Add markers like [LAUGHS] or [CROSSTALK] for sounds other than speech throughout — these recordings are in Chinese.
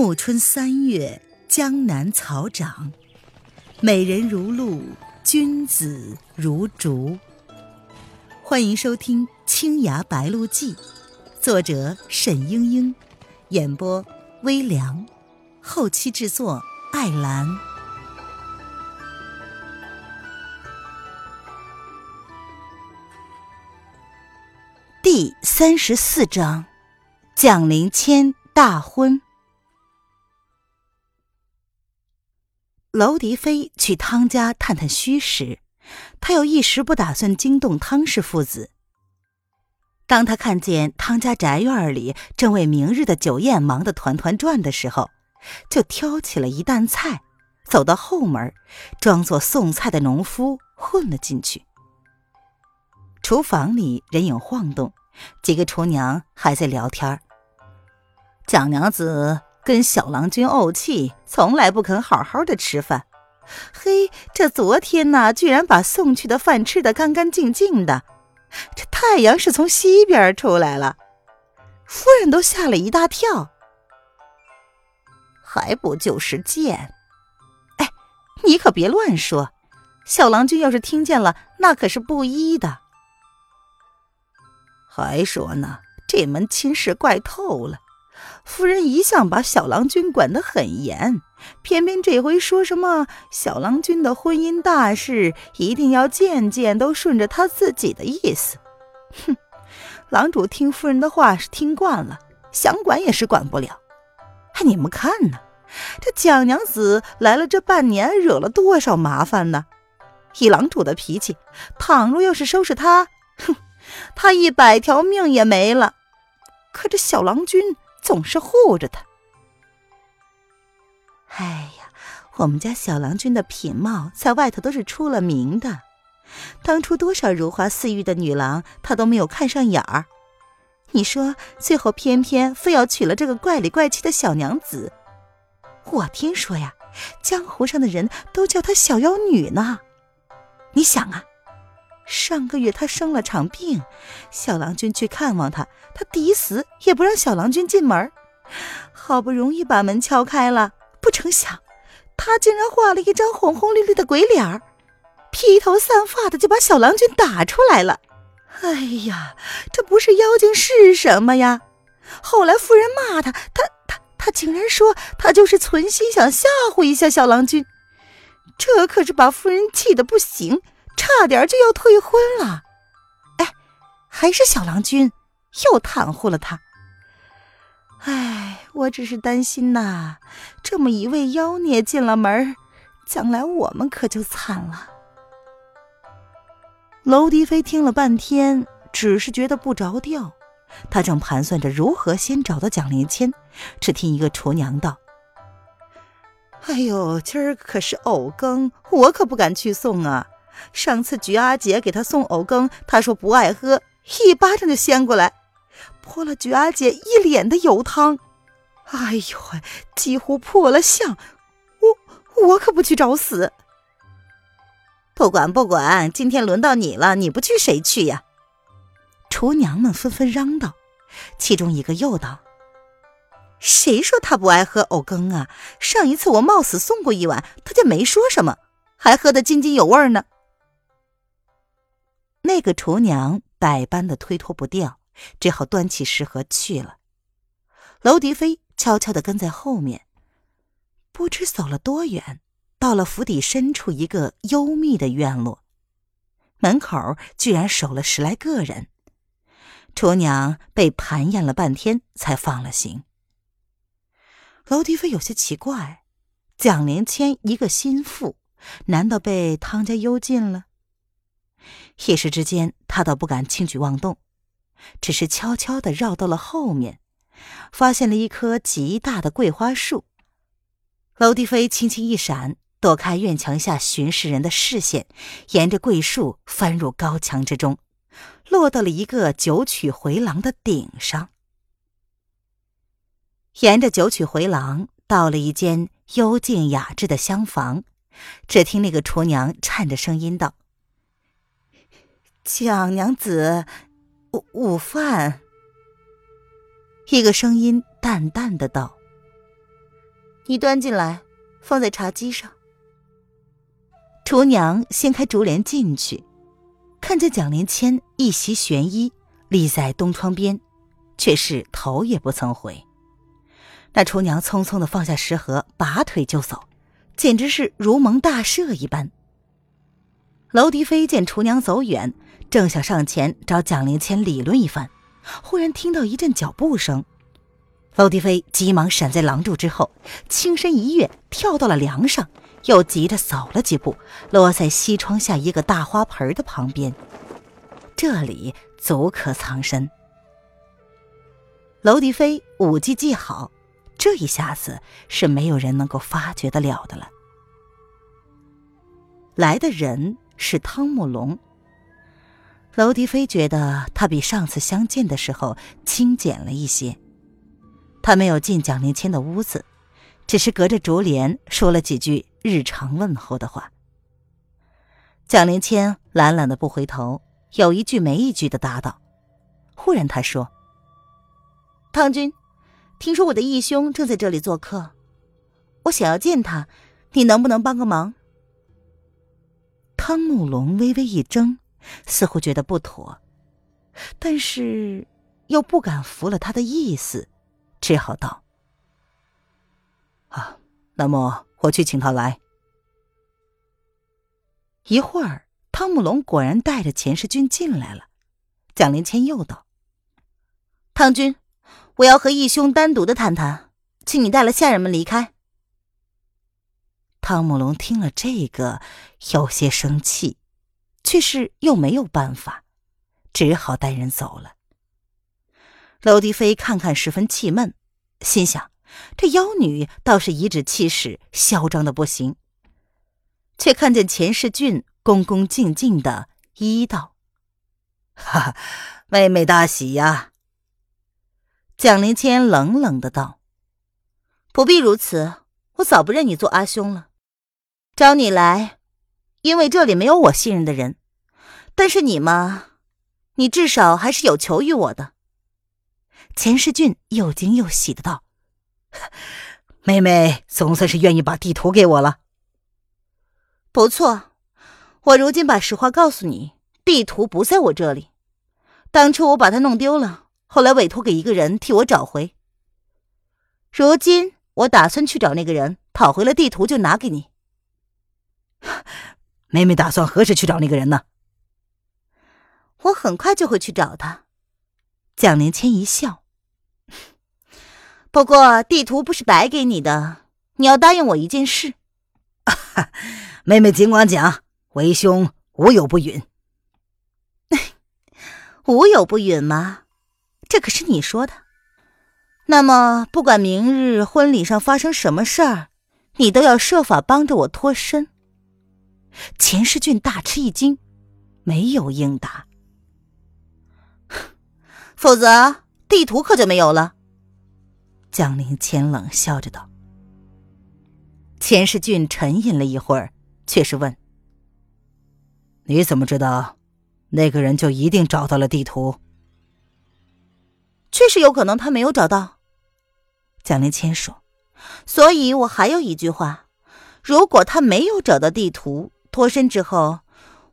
暮春三月，江南草长，美人如露，君子如竹。欢迎收听《青崖白鹿记》，作者沈英英，演播微凉，后期制作艾兰。第三十四章，蒋灵谦大婚。娄迪飞去汤家探探虚实，他又一时不打算惊动汤氏父子。当他看见汤家宅院里正为明日的酒宴忙得团团转的时候，就挑起了一担菜，走到后门，装作送菜的农夫混了进去。厨房里人影晃动。几个厨娘还在聊天蒋娘子跟小郎君怄气，从来不肯好好的吃饭。嘿，这昨天呢，居然把送去的饭吃得干干净净的。这太阳是从西边出来了，夫人都吓了一大跳。还不就是贱？哎，你可别乱说，小郎君要是听见了，那可是不依的。还说呢，这门亲事怪透了。夫人一向把小郎君管得很严，偏偏这回说什么小郎君的婚姻大事一定要件件都顺着他自己的意思。哼，郎主听夫人的话是听惯了，想管也是管不了。哎，你们看呢，这蒋娘子来了这半年，惹了多少麻烦呢？以郎主的脾气，倘若要是收拾她，哼！他一百条命也没了，可这小郎君总是护着他。哎呀，我们家小郎君的品貌在外头都是出了名的，当初多少如花似玉的女郎，他都没有看上眼儿。你说，最后偏偏非要娶了这个怪里怪气的小娘子。我听说呀，江湖上的人都叫她小妖女呢。你想啊。上个月他生了场病，小郎君去看望他，他抵死也不让小郎君进门。好不容易把门敲开了，不成想，他竟然画了一张红红绿绿的鬼脸儿，披头散发的就把小郎君打出来了。哎呀，这不是妖精是什么呀？后来夫人骂他，他他他竟然说他就是存心想吓唬一下小郎君，这可是把夫人气得不行。差点就要退婚了，哎，还是小郎君又袒护了他。哎，我只是担心呐，这么一位妖孽进了门，将来我们可就惨了。娄迪飞听了半天，只是觉得不着调，他正盘算着如何先找到蒋灵谦，只听一个厨娘道：“哎呦，今儿可是藕羹，我可不敢去送啊。”上次菊阿姐给他送藕羹，他说不爱喝，一巴掌就掀过来，泼了菊阿姐一脸的油汤。哎呦喂，几乎破了相，我我可不去找死。不管不管，今天轮到你了，你不去谁去呀？厨娘们纷纷嚷道，其中一个又道：“谁说他不爱喝藕羹啊？上一次我冒死送过一碗，他就没说什么，还喝得津津有味呢。”那个厨娘百般的推脱不掉，只好端起食盒去了。娄迪飞悄悄的跟在后面，不知走了多远，到了府邸深处一个幽密的院落，门口居然守了十来个人。厨娘被盘验了半天，才放了行。娄迪飞有些奇怪，蒋灵谦一个心腹，难道被汤家幽禁了？一时之间，他倒不敢轻举妄动，只是悄悄地绕到了后面，发现了一棵极大的桂花树。娄迪飞轻轻一闪，躲开院墙下巡视人的视线，沿着桂树翻入高墙之中，落到了一个九曲回廊的顶上。沿着九曲回廊，到了一间幽静雅致的厢房，只听那个厨娘颤着声音道。蒋娘子，午午饭。一个声音淡淡的道：“你端进来，放在茶几上。厨娘掀开竹帘进去，看见蒋灵谦一袭玄衣立在东窗边，却是头也不曾回。那厨娘匆匆的放下食盒，拔腿就走，简直是如蒙大赦一般。娄迪飞见厨娘走远，正想上前找蒋灵谦理论一番，忽然听到一阵脚步声。娄迪飞急忙闪在廊柱之后，轻身一跃，跳到了梁上，又急着走了几步，落在西窗下一个大花盆的旁边。这里足可藏身。娄迪飞武技既好，这一下子是没有人能够发觉得了的了。来的人是汤姆龙。娄迪飞觉得他比上次相见的时候清简了一些。他没有进蒋灵谦的屋子，只是隔着竹帘说了几句日常问候的话。蒋灵谦懒懒的不回头，有一句没一句的答道。忽然他说：“汤君，听说我的义兄正在这里做客，我想要见他，你能不能帮个忙？”汤慕龙微微一怔，似乎觉得不妥，但是又不敢服了他的意思。只好道：“啊，那么我去请他来。”一会儿，汤慕龙果然带着钱世军进来了。蒋灵谦又道：“汤君，我要和义兄单独的谈谈，请你带了下人们离开。”汤姆龙听了这个，有些生气，却是又没有办法，只好带人走了。娄迪飞看看，十分气闷，心想：这妖女倒是颐指气使，嚣张的不行。却看见钱世俊恭恭敬敬的一道：“哈，妹妹大喜呀。”蒋灵谦冷冷的道：“不必如此，我早不认你做阿兄了。找你来，因为这里没有我信任的人。但是你嘛，你至少还是有求于我的。”钱世俊又惊又喜的道：“ [LAUGHS] 妹妹总算是愿意把地图给我了。不错，我如今把实话告诉你，地图不在我这里。当初我把它弄丢了，后来委托给一个人替我找回。如今我打算去找那个人，讨回了地图就拿给你。妹妹打算何时去找那个人呢？我很快就会去找他。”蒋灵谦一笑。[LAUGHS] 不过地图不是白给你的，你要答应我一件事。[LAUGHS] 妹妹尽管讲，为兄无有不允。[LAUGHS] 无有不允吗？这可是你说的。那么不管明日婚礼上发生什么事儿，你都要设法帮着我脱身。钱世俊大吃一惊，没有应答。[LAUGHS] 否则地图可就没有了。江林谦冷笑着道：“钱世俊沉吟了一会儿，却是问：‘你怎么知道那个人就一定找到了地图？’确实有可能他没有找到。”江林谦说：“所以我还有一句话：如果他没有找到地图，脱身之后，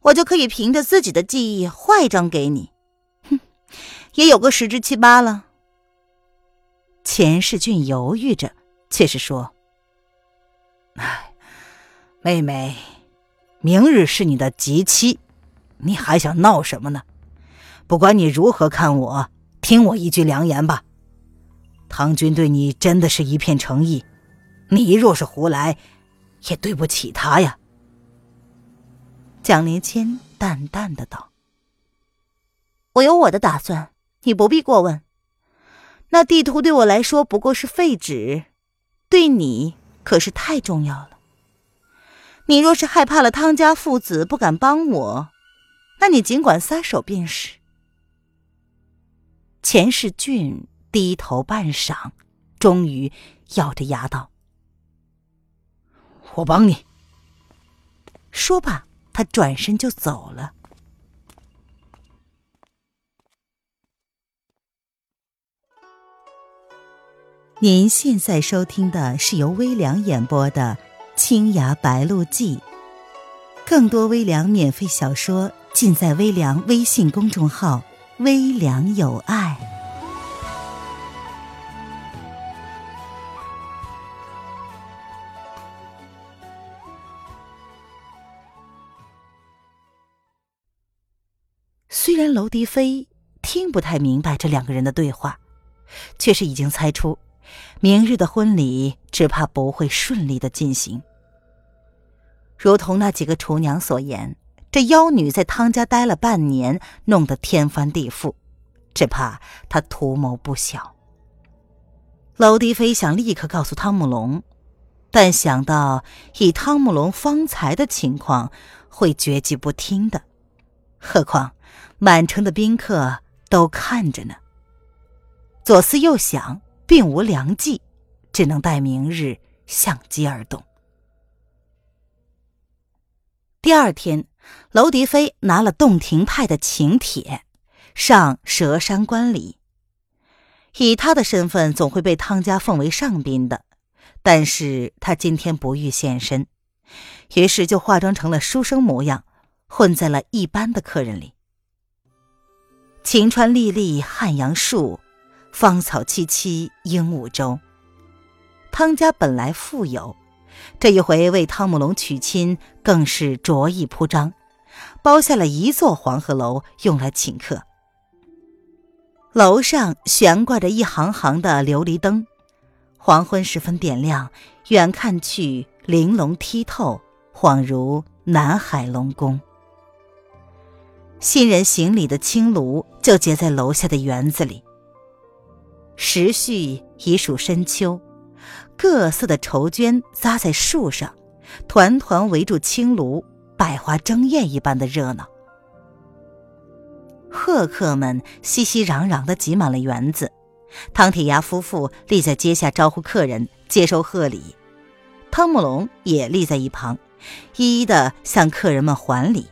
我就可以凭着自己的记忆画一张给你。哼，也有个十之七八了。”钱世俊犹豫着，却是说：“哎，妹妹，明日是你的吉期，你还想闹什么呢？不管你如何看我，听我一句良言吧。唐军对你真的是一片诚意，你若是胡来，也对不起他呀。”蒋灵谦淡淡的道：“我有我的打算，你不必过问。”那地图对我来说不过是废纸，对你可是太重要了。你若是害怕了汤家父子不敢帮我，那你尽管撒手便是。钱世俊低头半晌，终于咬着牙道：“我帮你。”说罢，他转身就走了。您现在收听的是由微凉演播的《青崖白鹿记》，更多微凉免费小说尽在微凉微信公众号“微凉有爱”。虽然娄迪飞听不太明白这两个人的对话，却是已经猜出。明日的婚礼只怕不会顺利的进行。如同那几个厨娘所言，这妖女在汤家待了半年，弄得天翻地覆，只怕她图谋不小。娄迪飞想立刻告诉汤姆龙，但想到以汤姆龙方才的情况，会绝迹不听的。何况满城的宾客都看着呢。左思右想。并无良计，只能待明日相机而动。第二天，娄迪飞拿了洞庭派的请帖，上蛇山观礼。以他的身份，总会被汤家奉为上宾的，但是他今天不欲现身，于是就化妆成了书生模样，混在了一般的客人里。晴川历历汉阳树。芳草萋萋鹦鹉洲。汤家本来富有，这一回为汤姆龙娶亲，更是着意铺张，包下了一座黄鹤楼用来请客。楼上悬挂着一行行的琉璃灯，黄昏时分点亮，远看去玲珑剔透，恍如南海龙宫。新人行礼的青炉就结在楼下的园子里。时序已属深秋，各色的绸绢扎在树上，团团围住青炉，百花争艳一般的热闹。贺客们熙熙攘攘的挤满了园子，唐铁牙夫妇立在阶下招呼客人，接受贺礼。汤姆龙也立在一旁，一一的向客人们还礼。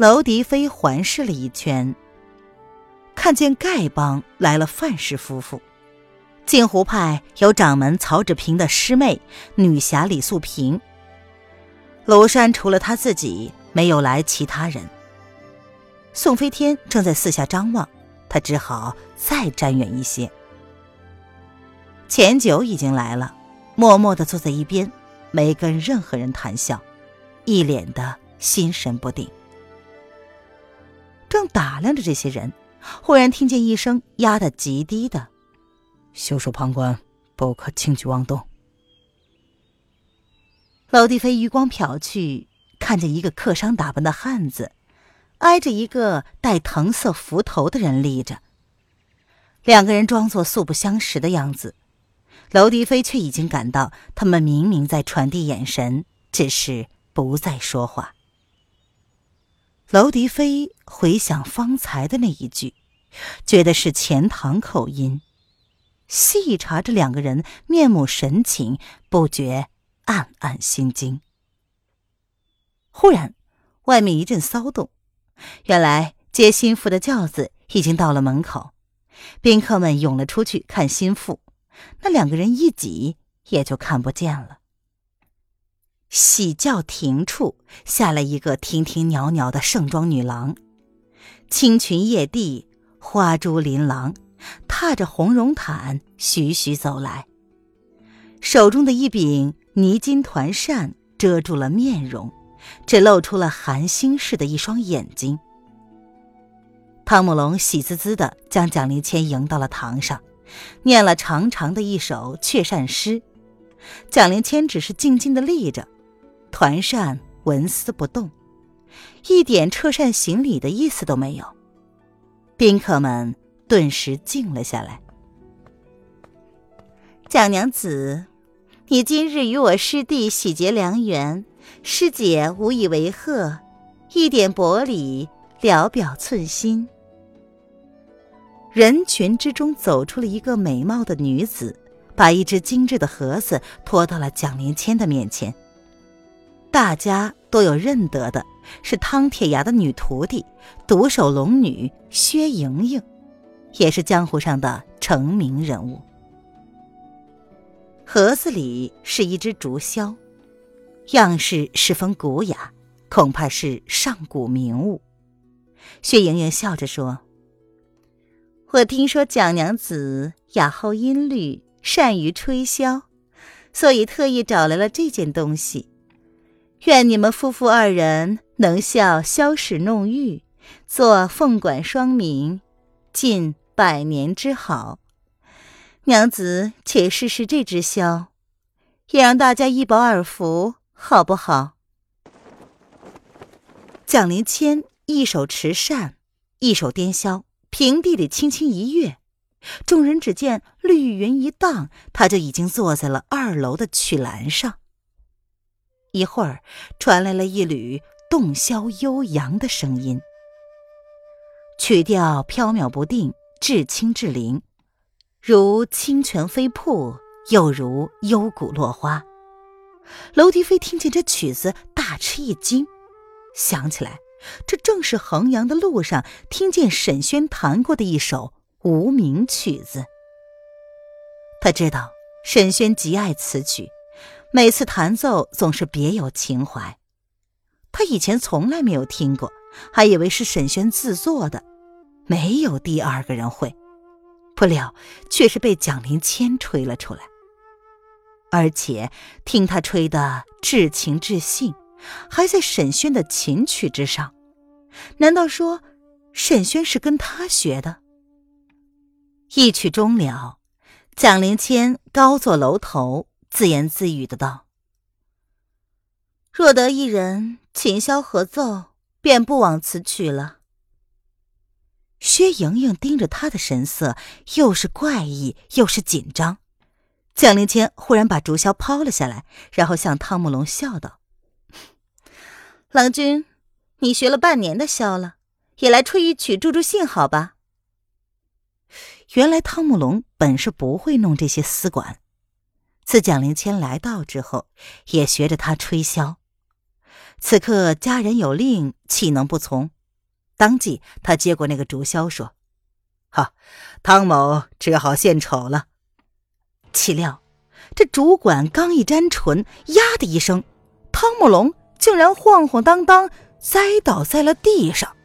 娄迪飞环视了一圈。看见丐帮来了范氏夫妇，镜湖派有掌门曹志平的师妹女侠李素萍。庐山除了他自己，没有来其他人。宋飞天正在四下张望，他只好再站远一些。钱九已经来了，默默地坐在一边，没跟任何人谈笑，一脸的心神不定，正打量着这些人。忽然听见一声压得极低的：“袖手旁观，不可轻举妄动。”娄帝飞余光瞟去，看见一个客商打扮的汉子，挨着一个戴藤色幞头的人立着。两个人装作素不相识的样子，娄迪飞却已经感到他们明明在传递眼神，只是不再说话。娄迪飞回想方才的那一句，觉得是钱塘口音，细查这两个人面目神情，不觉暗暗心惊。忽然，外面一阵骚动，原来接心腹的轿子已经到了门口，宾客们涌了出去看心腹，那两个人一挤，也就看不见了。喜轿亭处下来一个亭亭袅袅的盛装女郎，青裙曳地，花珠琳琅，踏着红绒毯徐徐走来，手中的一柄泥金团扇遮住了面容，只露出了寒星似的一双眼睛。汤姆龙喜滋滋地将蒋灵谦迎到了堂上，念了长长的一首雀扇诗，蒋灵谦只是静静地立着。团扇纹丝不动，一点撤扇行礼的意思都没有。宾客们顿时静了下来。蒋娘子，你今日与我师弟喜结良缘，师姐无以为贺，一点薄礼，聊表寸心。人群之中走出了一个美貌的女子，把一只精致的盒子拖到了蒋灵谦的面前。大家都有认得的，是汤铁牙的女徒弟，独守龙女薛莹莹，也是江湖上的成名人物。盒子里是一只竹箫，样式十分古雅，恐怕是上古名物。薛莹莹笑着说：“我听说蒋娘子雅好音律，善于吹箫，所以特意找来了这件东西。愿你们夫妇二人能效箫使弄玉，做凤管双鸣，尽百年之好。”娘子，且试试这支箫，也让大家一饱耳福，好不好？蒋灵谦一手持扇，一手掂箫，平地里轻轻一跃，众人只见绿云一荡，他就已经坐在了二楼的曲栏上。一会儿，传来了一缕洞箫悠扬的声音，曲调飘渺不定，至清至灵。如清泉飞瀑，又如幽谷落花。楼迪飞听见这曲子，大吃一惊，想起来，这正是衡阳的路上听见沈轩弹过的一首无名曲子。他知道沈轩极爱此曲，每次弹奏总是别有情怀。他以前从来没有听过，还以为是沈轩自作的，没有第二个人会。不料，却是被蒋灵谦吹了出来，而且听他吹的至情至性，还在沈轩的琴曲之上。难道说沈轩是跟他学的？一曲终了，蒋灵谦高坐楼头，自言自语的道：“若得一人琴箫合奏，便不枉此曲了。”薛莹莹盯着他的神色，又是怪异又是紧张。蒋灵谦忽然把竹箫抛了下来，然后向汤姆龙笑道：“郎君，你学了半年的箫了，也来吹一曲助助兴，好吧？”原来汤姆龙本是不会弄这些丝管，自蒋灵谦来到之后，也学着他吹箫。此刻家人有令，岂能不从？当即，他接过那个竹箫，说：“哈，汤某只好献丑了。”岂料，这竹管刚一沾唇，呀的一声，汤姆龙竟然晃晃荡荡栽倒在了地上，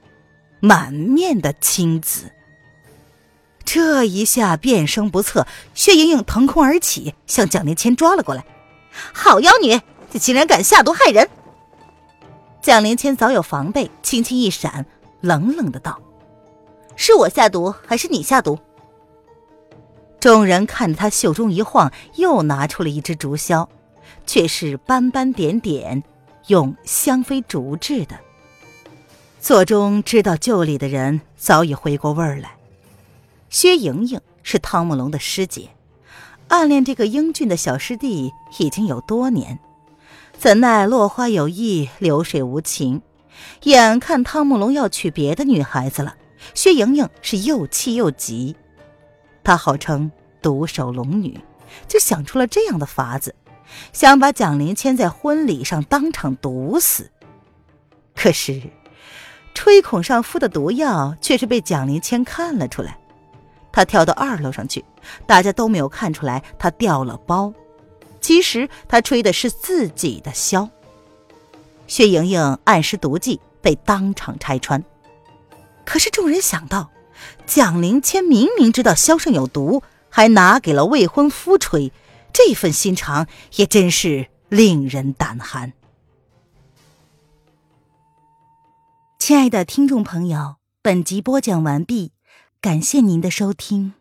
满面的青紫。这一下变声不测，薛莹莹腾空而起，向蒋灵谦抓了过来。“好妖女，你竟然敢下毒害人！”蒋灵谦早有防备，轻轻一闪。冷冷的道：“是我下毒，还是你下毒？”众人看着他袖中一晃，又拿出了一支竹箫，却是斑斑点点，用香妃竹制的。座中知道旧礼的人早已回过味儿来。薛莹莹是汤姆龙的师姐，暗恋这个英俊的小师弟已经有多年，怎奈落花有意，流水无情。眼看汤姆龙要娶别的女孩子了，薛莹莹是又气又急。她号称独守龙女，就想出了这样的法子，想把蒋林谦在婚礼上当场毒死。可是，吹孔上敷的毒药却是被蒋林谦看了出来。他跳到二楼上去，大家都没有看出来他掉了包。其实他吹的是自己的箫。薛莹莹暗施毒计，被当场拆穿。可是众人想到，蒋灵谦明明知道箫上有毒，还拿给了未婚夫吹，这份心肠也真是令人胆寒。亲爱的听众朋友，本集播讲完毕，感谢您的收听。